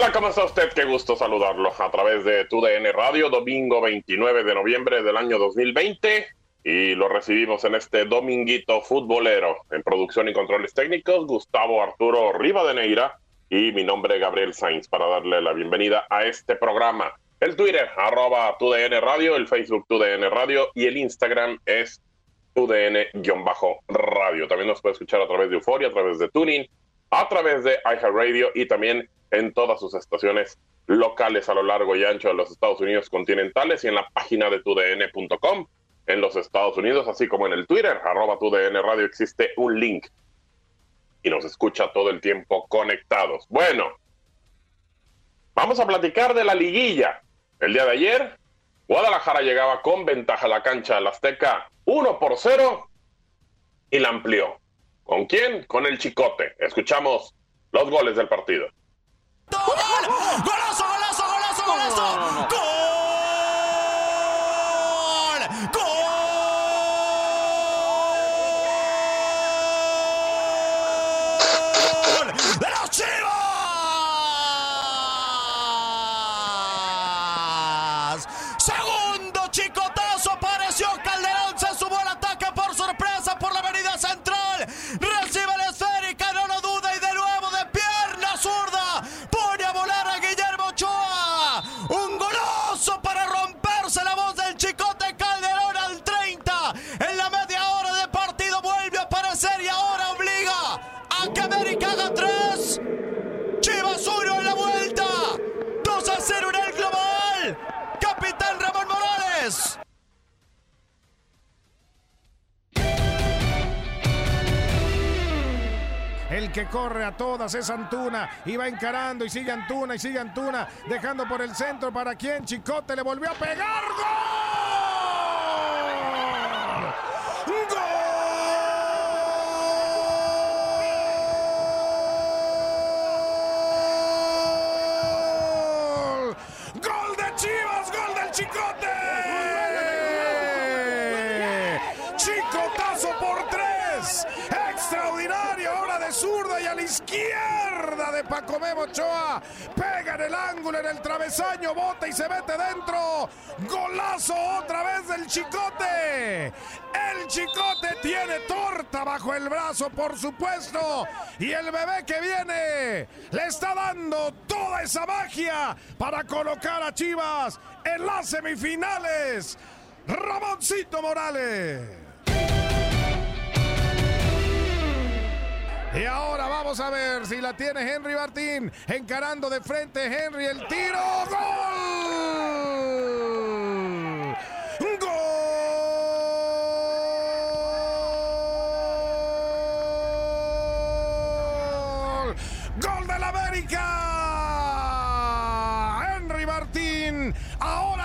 Hola, ¿cómo está usted? Qué gusto saludarlo a través de TUDN Radio, domingo 29 de noviembre del año 2020. Y lo recibimos en este dominguito futbolero. En producción y controles técnicos, Gustavo Arturo Rivadeneira y mi nombre Gabriel Sainz para darle la bienvenida a este programa. El Twitter, arroba TUDN Radio, el Facebook TUDN Radio y el Instagram es TUDN-radio. También nos puede escuchar a través de Euforia, a través de Tuning, a través de iHeartRadio y también en todas sus estaciones locales a lo largo y ancho de los Estados Unidos continentales y en la página de tudn.com en los Estados Unidos, así como en el Twitter, arroba tudn radio, existe un link y nos escucha todo el tiempo conectados. Bueno, vamos a platicar de la liguilla. El día de ayer, Guadalajara llegaba con ventaja a la cancha del Azteca 1 por 0 y la amplió. ¿Con quién? Con el Chicote. Escuchamos los goles del partido. ¡Golazo, Corre a todas es Antuna y va encarando y sigue Antuna y sigue Antuna, dejando por el centro para quien Chicote le volvió a pegar. ¡Gol! ¡Gol! ¡Gol de Chivas! ¡Gol del Chicote! ¡Chicotazo por tres! ¡Extraordinario! Ahora de zurda y a la izquierda de Paco Memo Ochoa. Pega en el ángulo, en el travesaño, bota y se mete dentro. ¡Golazo otra vez del Chicote! El Chicote tiene torta bajo el brazo, por supuesto. Y el bebé que viene le está dando toda esa magia para colocar a Chivas en las semifinales. Ramoncito Morales. Y ahora vamos a ver si la tiene Henry Martín. Encarando de frente Henry el tiro. ¡Gol!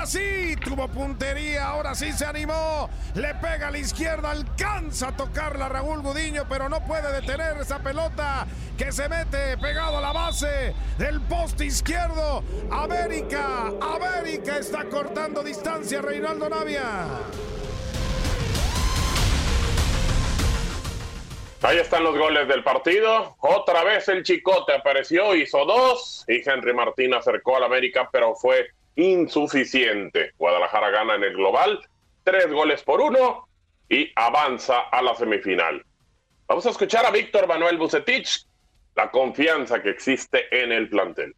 Sí, tuvo puntería, ahora sí se animó. Le pega a la izquierda, alcanza a tocarla Raúl Gudiño, pero no puede detener esa pelota que se mete pegado a la base del poste izquierdo. América, América está cortando distancia, Reinaldo Navia. Ahí están los goles del partido. Otra vez el Chicote apareció, hizo dos y Henry Martín acercó al América, pero fue insuficiente. Guadalajara gana en el global, tres goles por uno y avanza a la semifinal. Vamos a escuchar a Víctor Manuel Bucetich, la confianza que existe en el plantel.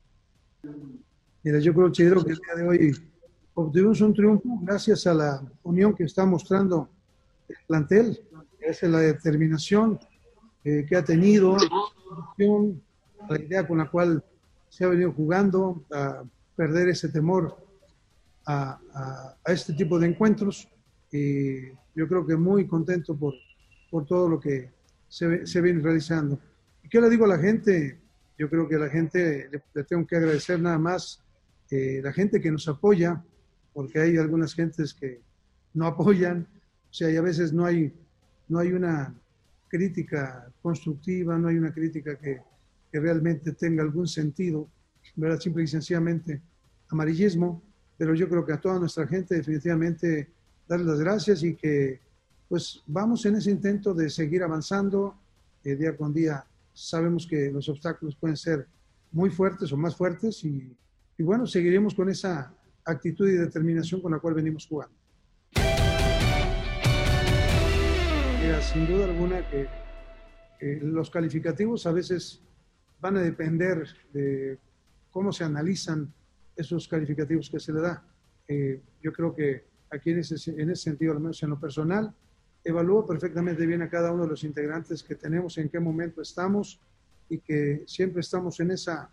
Mira, yo creo, Chidro, que el día de hoy obtuvimos un triunfo gracias a la unión que está mostrando el plantel, esa es la determinación eh, que ha tenido, la idea con la cual se ha venido jugando, a perder ese temor a, este tipo de encuentros. Y yo creo que muy contento por, por todo lo que se, se viene realizando. ¿Y qué le digo a la gente? Yo creo que a la gente le, tengo que agradecer nada más eh, la gente que nos apoya, porque hay algunas gentes que no apoyan, o sea, y a veces no hay, no hay una crítica constructiva, no hay una crítica que, que realmente tenga algún sentido, ¿verdad? Simple y sencillamente amarillismo, pero yo creo que a toda nuestra gente definitivamente darle las gracias y que pues vamos en ese intento de seguir avanzando eh, día con día. Sabemos que los obstáculos pueden ser muy fuertes o más fuertes y, y bueno, seguiremos con esa actitud y determinación con la cual venimos jugando. sin duda alguna que los calificativos a veces van a depender de cómo se analizan esos calificativos que se le da. Eh, yo creo que aquí en ese, en ese sentido, al menos en lo personal, evalúo perfectamente bien a cada uno de los integrantes que tenemos, en qué momento estamos y que siempre estamos en esa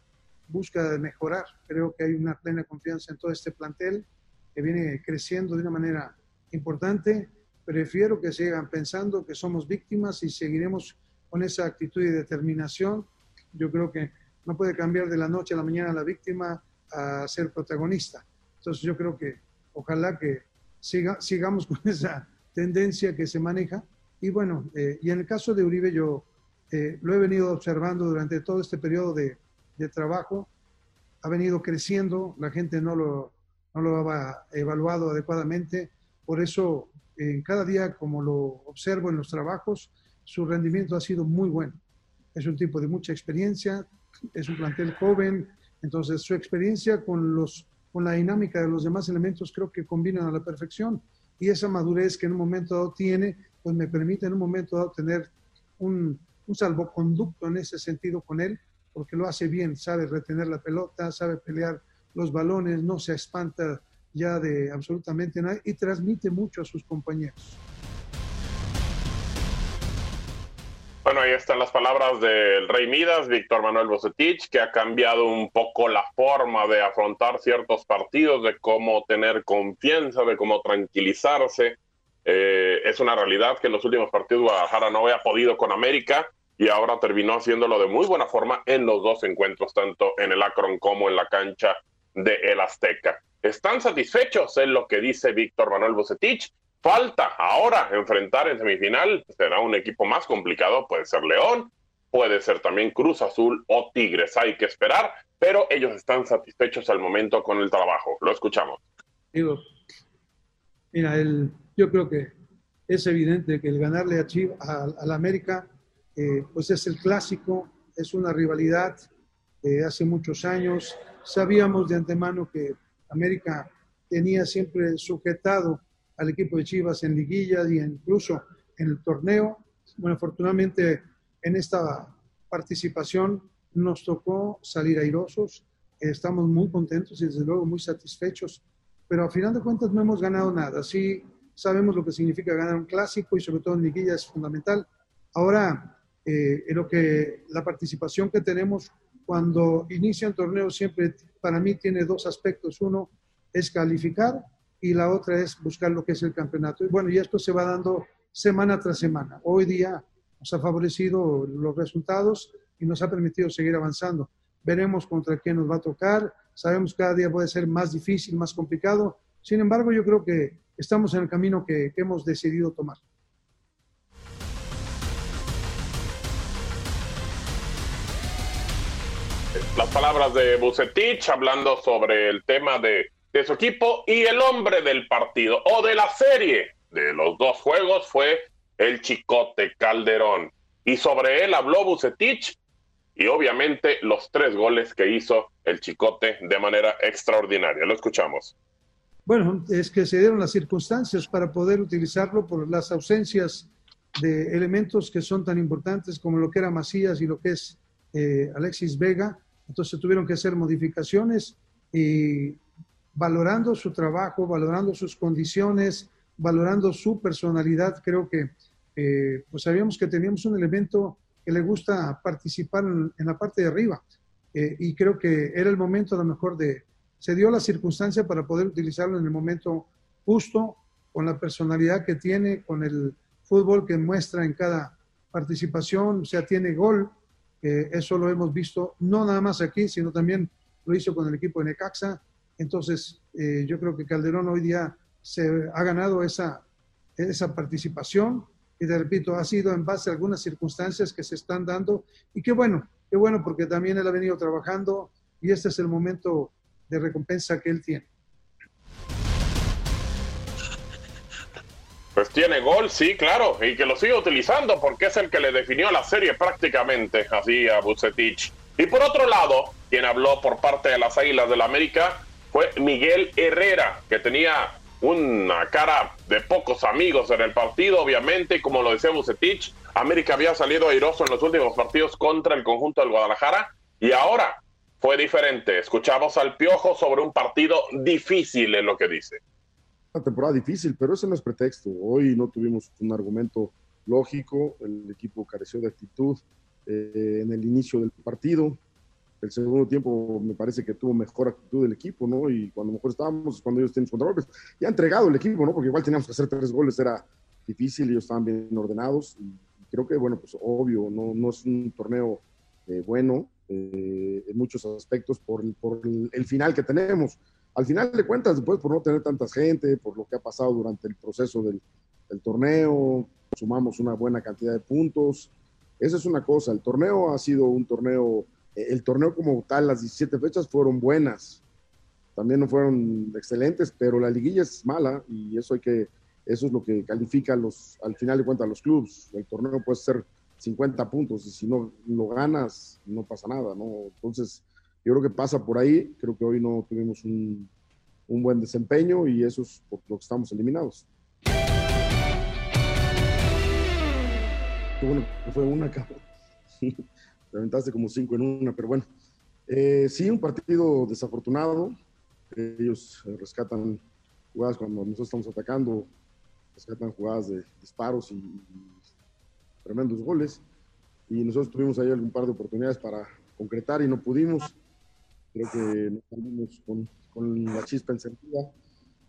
búsqueda de mejorar. Creo que hay una plena confianza en todo este plantel que viene creciendo de una manera importante Prefiero que sigan pensando que somos víctimas y seguiremos con esa actitud y determinación. Yo creo que no puede cambiar de la noche a la mañana la víctima a ser protagonista. Entonces yo creo que ojalá que siga, sigamos con esa tendencia que se maneja. Y bueno, eh, y en el caso de Uribe yo eh, lo he venido observando durante todo este periodo de, trabajo. Ha venido creciendo, la gente no lo, no lo ha evaluado adecuadamente. Por eso en cada día, como lo observo en los trabajos, su rendimiento ha sido muy bueno. Es un tipo de mucha experiencia, es un plantel joven, entonces su experiencia con, los, con la dinámica de los demás elementos creo que combinan a la perfección y esa madurez que en un momento dado tiene, pues me permite en un momento dado tener un, un salvoconducto en ese sentido con él, porque lo hace bien, sabe retener la pelota, sabe pelear los balones, no se espanta ya de absolutamente nada y transmite mucho a sus compañeros. Bueno, ahí están las palabras del Rey Midas, Víctor Manuel Bocetich, que ha cambiado un poco la forma de afrontar ciertos partidos, de cómo tener confianza, de cómo tranquilizarse. Eh, es una realidad que en los últimos partidos Guadalajara no había podido con América y ahora terminó haciéndolo de muy buena forma en los dos encuentros, tanto en el Akron como en la cancha de El Azteca están satisfechos, en lo que dice Víctor Manuel Bucetich. Falta ahora enfrentar en semifinal, será un equipo más complicado, puede ser León, puede ser también Cruz Azul o Tigres, hay que esperar, pero ellos están satisfechos al momento con el trabajo. Lo escuchamos. Digo, mira, el, yo creo que es evidente que el ganarle a Chivas, a, la América, eh, pues es el clásico, es una rivalidad hace muchos años. Sabíamos de antemano que América tenía siempre sujetado al equipo de Chivas en liguillas y incluso en el torneo. Bueno, afortunadamente en esta participación nos tocó salir airosos. Estamos muy contentos y desde luego muy satisfechos, pero a final de cuentas no hemos ganado nada. Sí sabemos lo que significa ganar un clásico y sobre todo en liguilla es fundamental. Ahora, eh, en lo que la participación que tenemos cuando inicia un torneo siempre para mí tiene dos aspectos. Uno es calificar y la otra es buscar lo que es el campeonato. Y bueno, y esto se va dando semana tras semana. Hoy día nos ha favorecido los resultados y nos ha permitido seguir avanzando. Veremos contra quién nos va a tocar. Sabemos que cada día puede ser más difícil, más complicado, Sin embargo, yo creo que estamos en el camino que, que hemos decidido tomar. Las palabras de Bucetich hablando sobre el tema de, de su equipo y el hombre del partido o de la serie de los dos juegos fue el Chicote Calderón. Y sobre él habló Bucetich y obviamente los tres goles que hizo el Chicote de manera extraordinaria. Lo escuchamos. Bueno, es que se dieron las circunstancias para poder utilizarlo por las ausencias de elementos que son tan importantes como lo que era Macías y lo que es eh, Alexis Vega. Entonces tuvieron que hacer modificaciones y valorando su trabajo, valorando sus condiciones, valorando su personalidad, creo que eh, pues sabíamos que teníamos un elemento que le gusta participar en, la parte de arriba. Eh, y creo que era el momento a lo mejor de, se dio la circunstancia para poder utilizarlo en el momento justo, con la personalidad que tiene, con el fútbol que muestra en cada participación, o sea, tiene gol, eh, eso lo hemos visto no nada más aquí, sino también lo hizo con el equipo de Necaxa. Entonces, eh, yo creo que Calderón hoy día se ha ganado esa, esa participación y te repito, ha sido en base a algunas circunstancias que se están dando y qué bueno, qué bueno porque también él ha venido trabajando y este es el momento de recompensa que él tiene. Pues tiene gol, sí, claro, y que lo sigue utilizando porque es el que le definió la serie prácticamente así a Bucetich. Y por otro lado, quien habló por parte de las Águilas del la América fue Miguel Herrera, que tenía una cara de pocos amigos en el partido, obviamente, como lo decía Bucetich, América había salido airoso en los últimos partidos contra el conjunto del Guadalajara y ahora fue diferente. Escuchamos al Piojo sobre un partido difícil, en lo que dice una temporada difícil, pero ese no es pretexto. Hoy no tuvimos un argumento lógico, el equipo careció de actitud eh, en el inicio del partido. El segundo tiempo me parece que tuvo mejor actitud el equipo, ¿no? Y cuando mejor estábamos, cuando ellos tenían contragolpes, ya entregado el equipo, ¿no? Porque igual teníamos que hacer tres goles, era difícil, ellos estaban bien ordenados. Y creo que, bueno, pues obvio, no, no es un torneo eh, bueno eh, en muchos aspectos por, por el, final que tenemos al final de cuentas, después por no tener tanta gente, por lo que ha pasado durante el proceso del, torneo, sumamos una buena cantidad de puntos. Esa es una cosa, el torneo ha sido un torneo, el torneo como tal, las 17 fechas fueron buenas, también no fueron excelentes, pero la liguilla es mala y eso hay que, eso es lo que califica los, al final de cuentas los clubes. El torneo puede ser 50 puntos y si no lo ganas, no pasa nada, ¿no? Entonces, yo creo que pasa por ahí, creo que hoy no tuvimos un, un buen desempeño y eso es por lo que estamos eliminados. Bueno fue una, cabrón. Reventaste como cinco en una, pero bueno. Eh, sí, un partido desafortunado. Ellos eh, rescatan jugadas cuando nosotros estamos atacando, rescatan jugadas de disparos y, y tremendos goles. Y nosotros tuvimos ahí algún par de oportunidades para concretar y no pudimos. Creo que nos salimos con, con, la chispa encendida.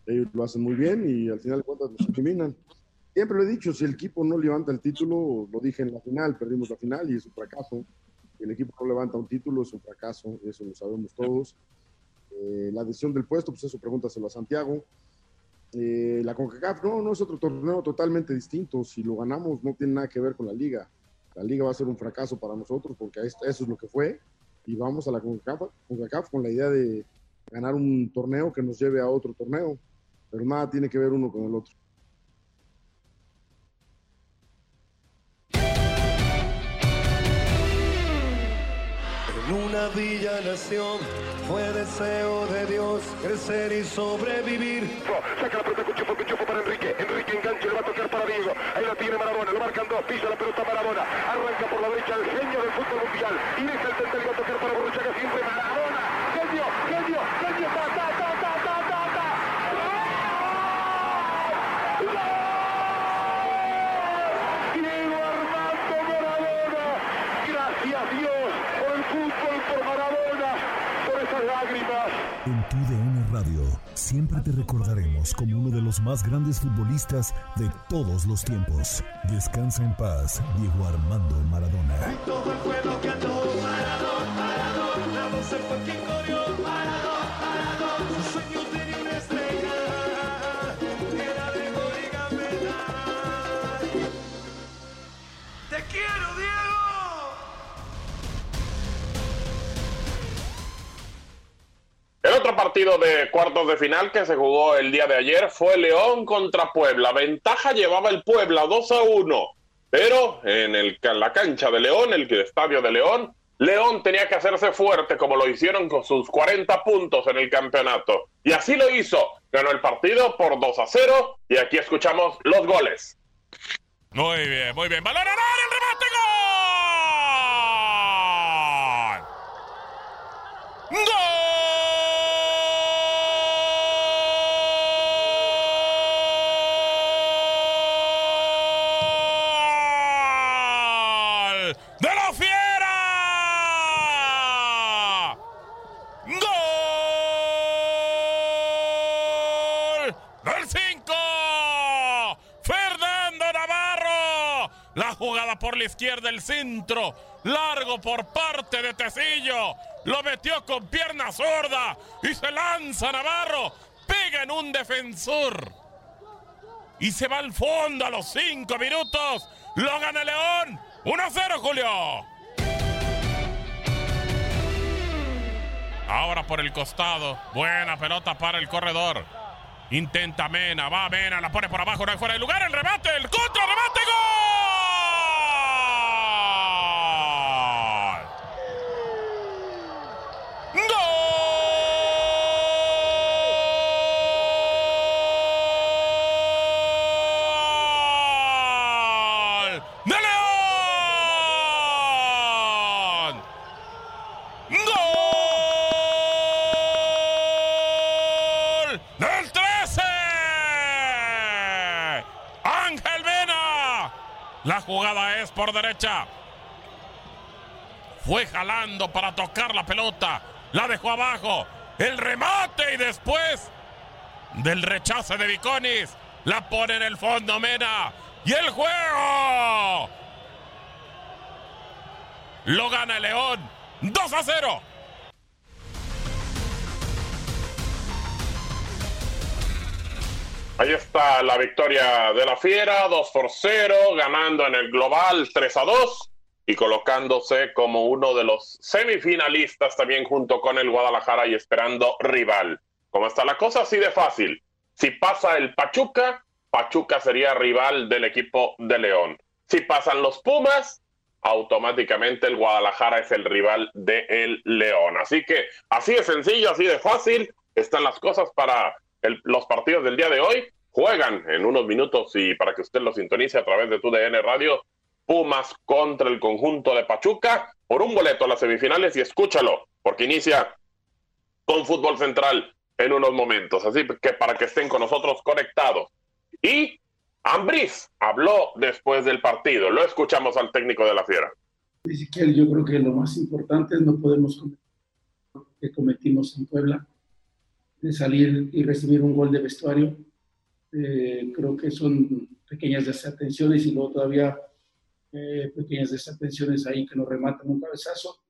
Ellos lo hacen muy bien y al final de cuentas nos eliminan. Siempre lo he dicho, si el equipo no levanta el título, lo dije en la final, perdimos la final y es un fracaso. El equipo no levanta un título, es un fracaso, eso lo sabemos todos. Eh, la decisión del puesto, pues eso pregúntaselo a Santiago. Eh, la CONCACAF no, no es otro torneo totalmente distinto. Si lo ganamos, no tiene nada que ver con la liga. La liga va a ser un fracaso para nosotros porque eso es lo que fue y vamos a la CONCACAF, con la idea de ganar un torneo que nos lleve a otro torneo, pero nada tiene que ver uno con el otro. Una villa nación fue deseo de Dios crecer y sobrevivir. Saca la pelota Cuchufo, Cuchufo para Enrique. Enrique enganche, le va a tocar para Diego. Ahí la tiene Maradona, lo marcan dos, pisa la pelota Maradona. Arranca por la derecha el genio del fútbol mundial. Y deja el centro y va a tocar para Borruchaga siempre Maradona. Genio, genio, genio, ta, ta, ta, ta, ta, ta, ta. Diego Armando Maradona. Gracias Dios por el fútbol, por Maradona, por esas lágrimas. En tu DN Radio siempre te recordaremos como uno de los más grandes futbolistas de todos los tiempos. Descansa en paz, Diego Armando Maradona. Todo el pueblo cantó Maradona, Maradona, la voz fue quien corrió partido de cuartos de final que se jugó el día de ayer fue León contra Puebla. Ventaja llevaba el Puebla 2 a 1. Pero en, el, la cancha de León, el estadio de León, León tenía que hacerse fuerte como lo hicieron con sus 40 puntos en el campeonato. Y así lo hizo. Ganó el partido por 2 a 0 y aquí escuchamos los goles. Muy bien, muy bien. ¡Balón el remate, gol! ¡Gol! Por la izquierda el centro. Largo por parte de Tecillo. Lo metió con pierna sorda. Y se lanza Navarro. Pega en un defensor. Y se va al fondo a los cinco minutos. Lo gana León. 1-0, Julio. Ahora por el costado. Buena pelota para el corredor. Intenta Mena. Va Mena. La pone por abajo. No hay fuera de lugar. El remate. El contra. Remate. Gol. Jugada es por derecha. Fue jalando para tocar la pelota. La dejó abajo. El remate y después del rechazo de Viconis. La pone en el fondo Mena. Y el juego. Lo gana el León. 2 a 0. Ahí está la victoria de la Fiera, 2 por 0, ganando en el global 3 a 2 y colocándose como uno de los semifinalistas también junto con el Guadalajara y esperando rival. ¿Cómo está la cosa? Así de fácil. Si pasa el Pachuca, Pachuca sería rival del equipo de León. Si pasan los Pumas, automáticamente el Guadalajara es el rival de el León. Así que así de sencillo, así de fácil están las cosas para los partidos del día de hoy juegan en unos minutos y para que usted lo sintonice a través de tu DN Radio, Pumas contra el conjunto de Pachuca por un boleto a las semifinales y escúchalo, porque inicia con fútbol central en unos momentos. Así que para que estén con nosotros conectados. Y Ambriz habló después del partido. Lo escuchamos al técnico de la Fiera. yo creo que lo más importante es no podemos cometer lo que cometimos en Puebla salir y recibir un gol de vestuario. Eh, creo que son pequeñas desatenciones y luego todavía eh, pequeñas desatenciones ahí que nos rematan un cabezazo.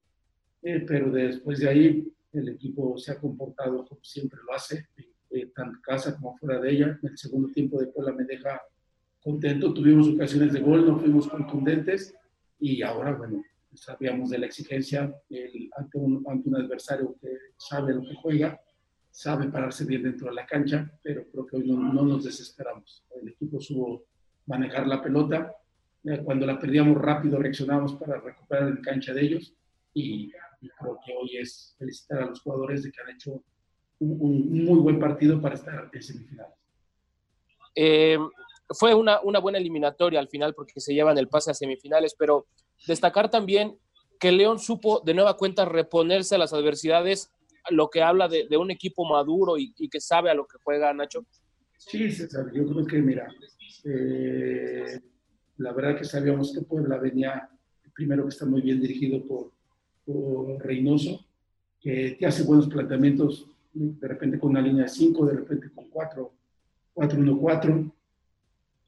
Eh, pero después de ahí el equipo se ha comportado como siempre lo hace, tanto casa como fuera de ella. En el segundo tiempo de Puebla me deja contento. Tuvimos ocasiones de gol, no fuimos contundentes y ahora, bueno, sabíamos de la exigencia ante, un, ante un adversario que sabe lo que juega sabe pararse bien dentro de la cancha, pero creo que hoy no, nos desesperamos. El equipo supo manejar la pelota. Cuando la perdíamos rápido reaccionamos para recuperar la cancha de ellos y, creo que hoy es felicitar a los jugadores de que han hecho un, muy buen partido para estar en semifinales. Eh, fue una, una buena eliminatoria al final porque se llevan el pase a semifinales, pero destacar también que León supo de nueva cuenta reponerse a las adversidades lo que habla de, un equipo maduro y, que sabe a lo que juega Nacho? Sí, César, yo creo que, mira, eh, la verdad que sabíamos que Puebla venía, primero que está muy bien dirigido por, Reynoso, que te hace buenos planteamientos, de repente con una línea de 5, de repente con 4, 4-1-4,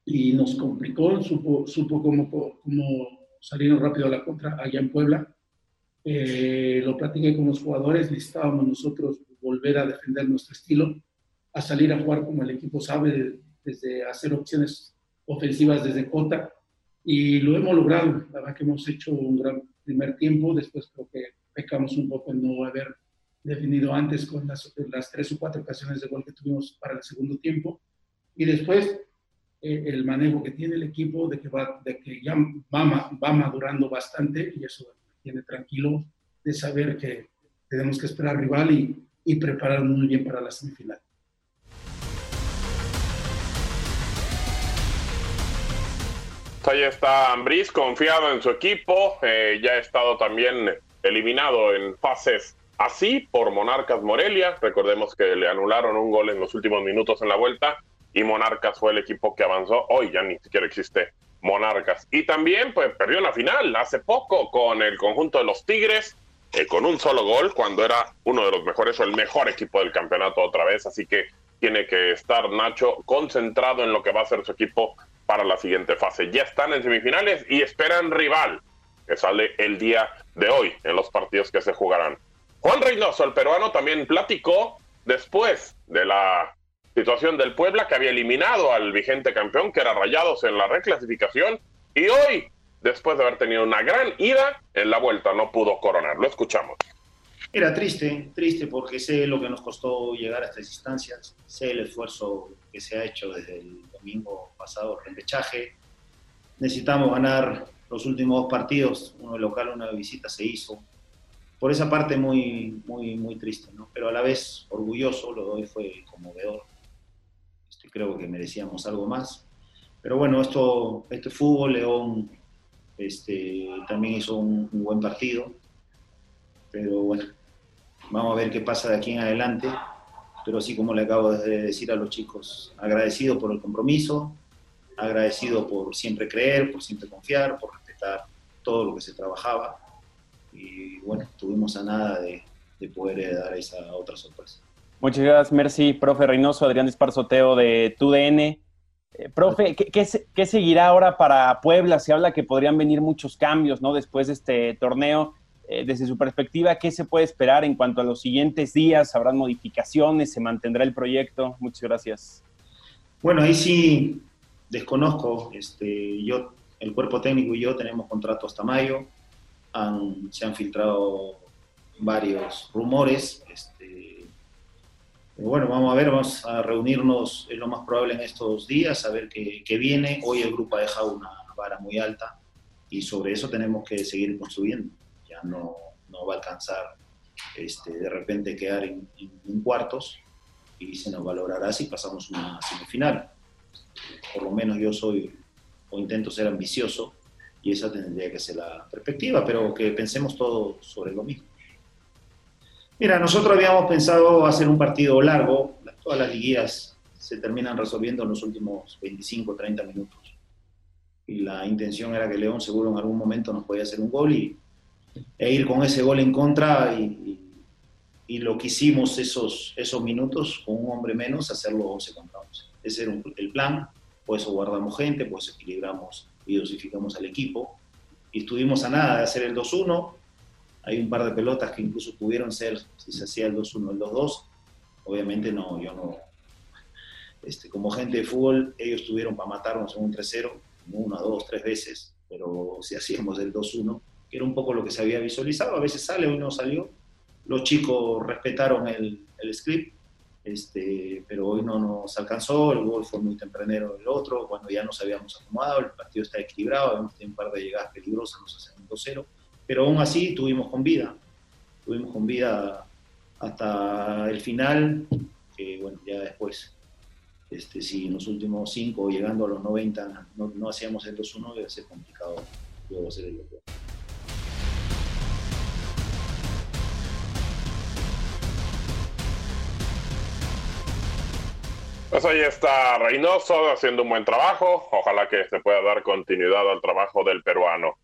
y nos complicó, supo, supo cómo, cómo salieron rápido a la contra allá en Puebla eh, lo platiqué con los jugadores, necesitábamos nosotros volver a defender nuestro estilo, a salir a jugar como el equipo sabe, desde hacer opciones ofensivas desde cota, y lo hemos logrado. La verdad que hemos hecho un gran primer tiempo, después creo que pecamos un poco en no haber definido antes con las, las tres o cuatro ocasiones de gol que tuvimos para el segundo tiempo. Y después eh, el manejo que tiene el equipo de que, va, de que ya va, va madurando bastante y eso tiene tranquilo de saber que tenemos que esperar rival y, y prepararnos muy bien para la semifinal. Ahí está Ambris, confiado en su equipo. Eh, ya ha estado también eliminado en fases así por Monarcas Morelia. Recordemos que le anularon un gol en los últimos minutos en la vuelta y Monarcas fue el equipo que avanzó. Hoy ya ni siquiera existe Monarcas. Y también pues perdió la final hace poco con el conjunto de los Tigres. Eh, con un solo gol cuando era uno de los mejores o el mejor equipo del campeonato otra vez. Así que tiene que estar Nacho concentrado en lo que va a ser su equipo para la siguiente fase. Ya están en semifinales y esperan rival que sale el día de hoy en los partidos que se jugarán. Juan Reynoso, el peruano, también platicó después de la situación del Puebla que había eliminado al vigente campeón, que era Rayados en la reclasificación, y hoy, después de haber tenido una gran ida, en la vuelta no pudo coronar. Lo escuchamos. Era triste, triste porque sé lo que nos costó llegar a estas instancias, sé el esfuerzo que se ha hecho desde el domingo pasado, el repechaje. Necesitamos ganar los últimos dos partidos, uno de local, uno de visita se hizo. Por esa parte muy, muy, muy triste, ¿no? Pero a la vez orgulloso, lo doy fue conmovedor. Este, creo que merecíamos algo más. Pero bueno, esto, este fútbol, León este, también hizo un, un buen partido. Pero bueno, vamos a ver qué pasa de aquí en adelante. Pero así como le acabo de decir a los chicos, agradecido por el compromiso, agradecido por siempre creer, por siempre confiar, por respetar todo lo que se trabajaba. Y bueno, estuvimos a nada de, de poder dar esa otra sorpresa. Muchas gracias, Mercy. Profe Reynoso, Adrián Esparzoteo de TUDN. Eh, profe, ¿qué, qué, qué seguirá ahora para Puebla? Se habla que podrían venir muchos cambios ¿no? después de este torneo. Eh, desde su perspectiva, ¿qué se puede esperar en cuanto a los siguientes días? ¿Habrán modificaciones? ¿Se mantendrá el proyecto? Muchas gracias. Bueno, ahí sí desconozco. Este, yo, el cuerpo técnico y yo tenemos contrato hasta mayo. Han, se han filtrado varios rumores. Este, pero bueno, vamos a ver, vamos a reunirnos, es lo más probable en estos días, a ver qué, qué viene. Hoy el grupo ha dejado una vara muy alta y sobre eso tenemos que seguir construyendo ya no, no va a alcanzar este, de repente quedar en, en, en, cuartos y se nos valorará si pasamos una semifinal. Por lo menos yo soy o intento ser ambicioso y esa tendría que ser la perspectiva, pero que pensemos todos sobre lo mismo. Mira, nosotros habíamos pensado hacer un partido largo, todas las liguillas se terminan resolviendo en los últimos 25, 30 minutos. Y la intención era que León seguro en algún momento nos podía hacer un gol y, e ir con ese gol en contra y, y, y, lo que hicimos esos, esos minutos con un hombre menos, hacerlo 11 contra 11. Ese era un, el plan, por eso guardamos gente, por eso equilibramos y dosificamos al equipo. Y estuvimos a nada de hacer el 2-1. Hay un par de pelotas que incluso pudieron ser, si se hacía el 2-1, el 2-2. Obviamente no, yo no. Este, como gente de fútbol, ellos tuvieron para matarnos en un 3-0, una, dos, tres veces, pero si hacíamos el 2-1, que era un poco lo que se había visualizado, a veces sale o no salió. Los chicos respetaron el, el script, este, pero hoy no nos alcanzó, el gol fue muy tempranero el otro, cuando ya nos habíamos acomodado, el partido está equilibrado, habíamos tenido un par de llegadas peligrosas, nos hacen 2-0, pero aún así tuvimos con vida, tuvimos con vida hasta el final, que bueno, ya después, este, si en los últimos 5 llegando a los 90 no, no hacíamos el 2-1, iba a ser complicado luego hacer el 2 Pues ahí está Reynoso haciendo un buen trabajo. Ojalá que se pueda dar continuidad al trabajo del peruano.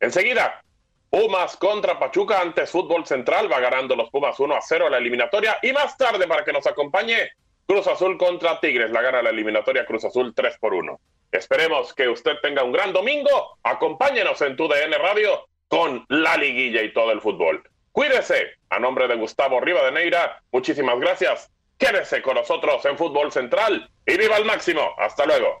Enseguida, Pumas contra Pachuca antes Fútbol Central. Va ganando los Pumas 1 a 0 la eliminatoria. Y más tarde, para que nos acompañe, Cruz Azul contra Tigres. La gana la eliminatoria Cruz Azul 3 por 1. Esperemos que usted tenga un gran domingo. Acompáñenos en tu DN Radio con la liguilla y todo el fútbol. Cuídese. A nombre de Gustavo Rivadeneira, muchísimas gracias. Quédese con nosotros en Fútbol Central y viva al máximo. Hasta luego.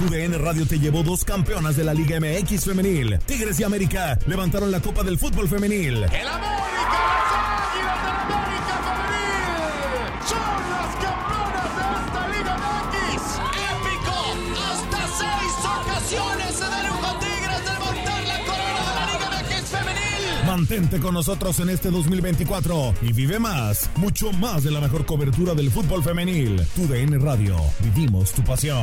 UDN Radio te llevó dos campeonas de la Liga MX femenil. Tigres y América levantaron la Copa del Fútbol Femenil. ¡El América! ¡Las Águilas del América Femenil! ¡Son las campeonas de esta Liga MX! ¡Épico! ¡Hasta seis ocasiones se dieron con Tigres de levantar la corona de la Liga MX Femenil! Mantente con nosotros en este 2024 y vive más, mucho más de la mejor cobertura del fútbol femenil. UDN Radio, vivimos tu pasión.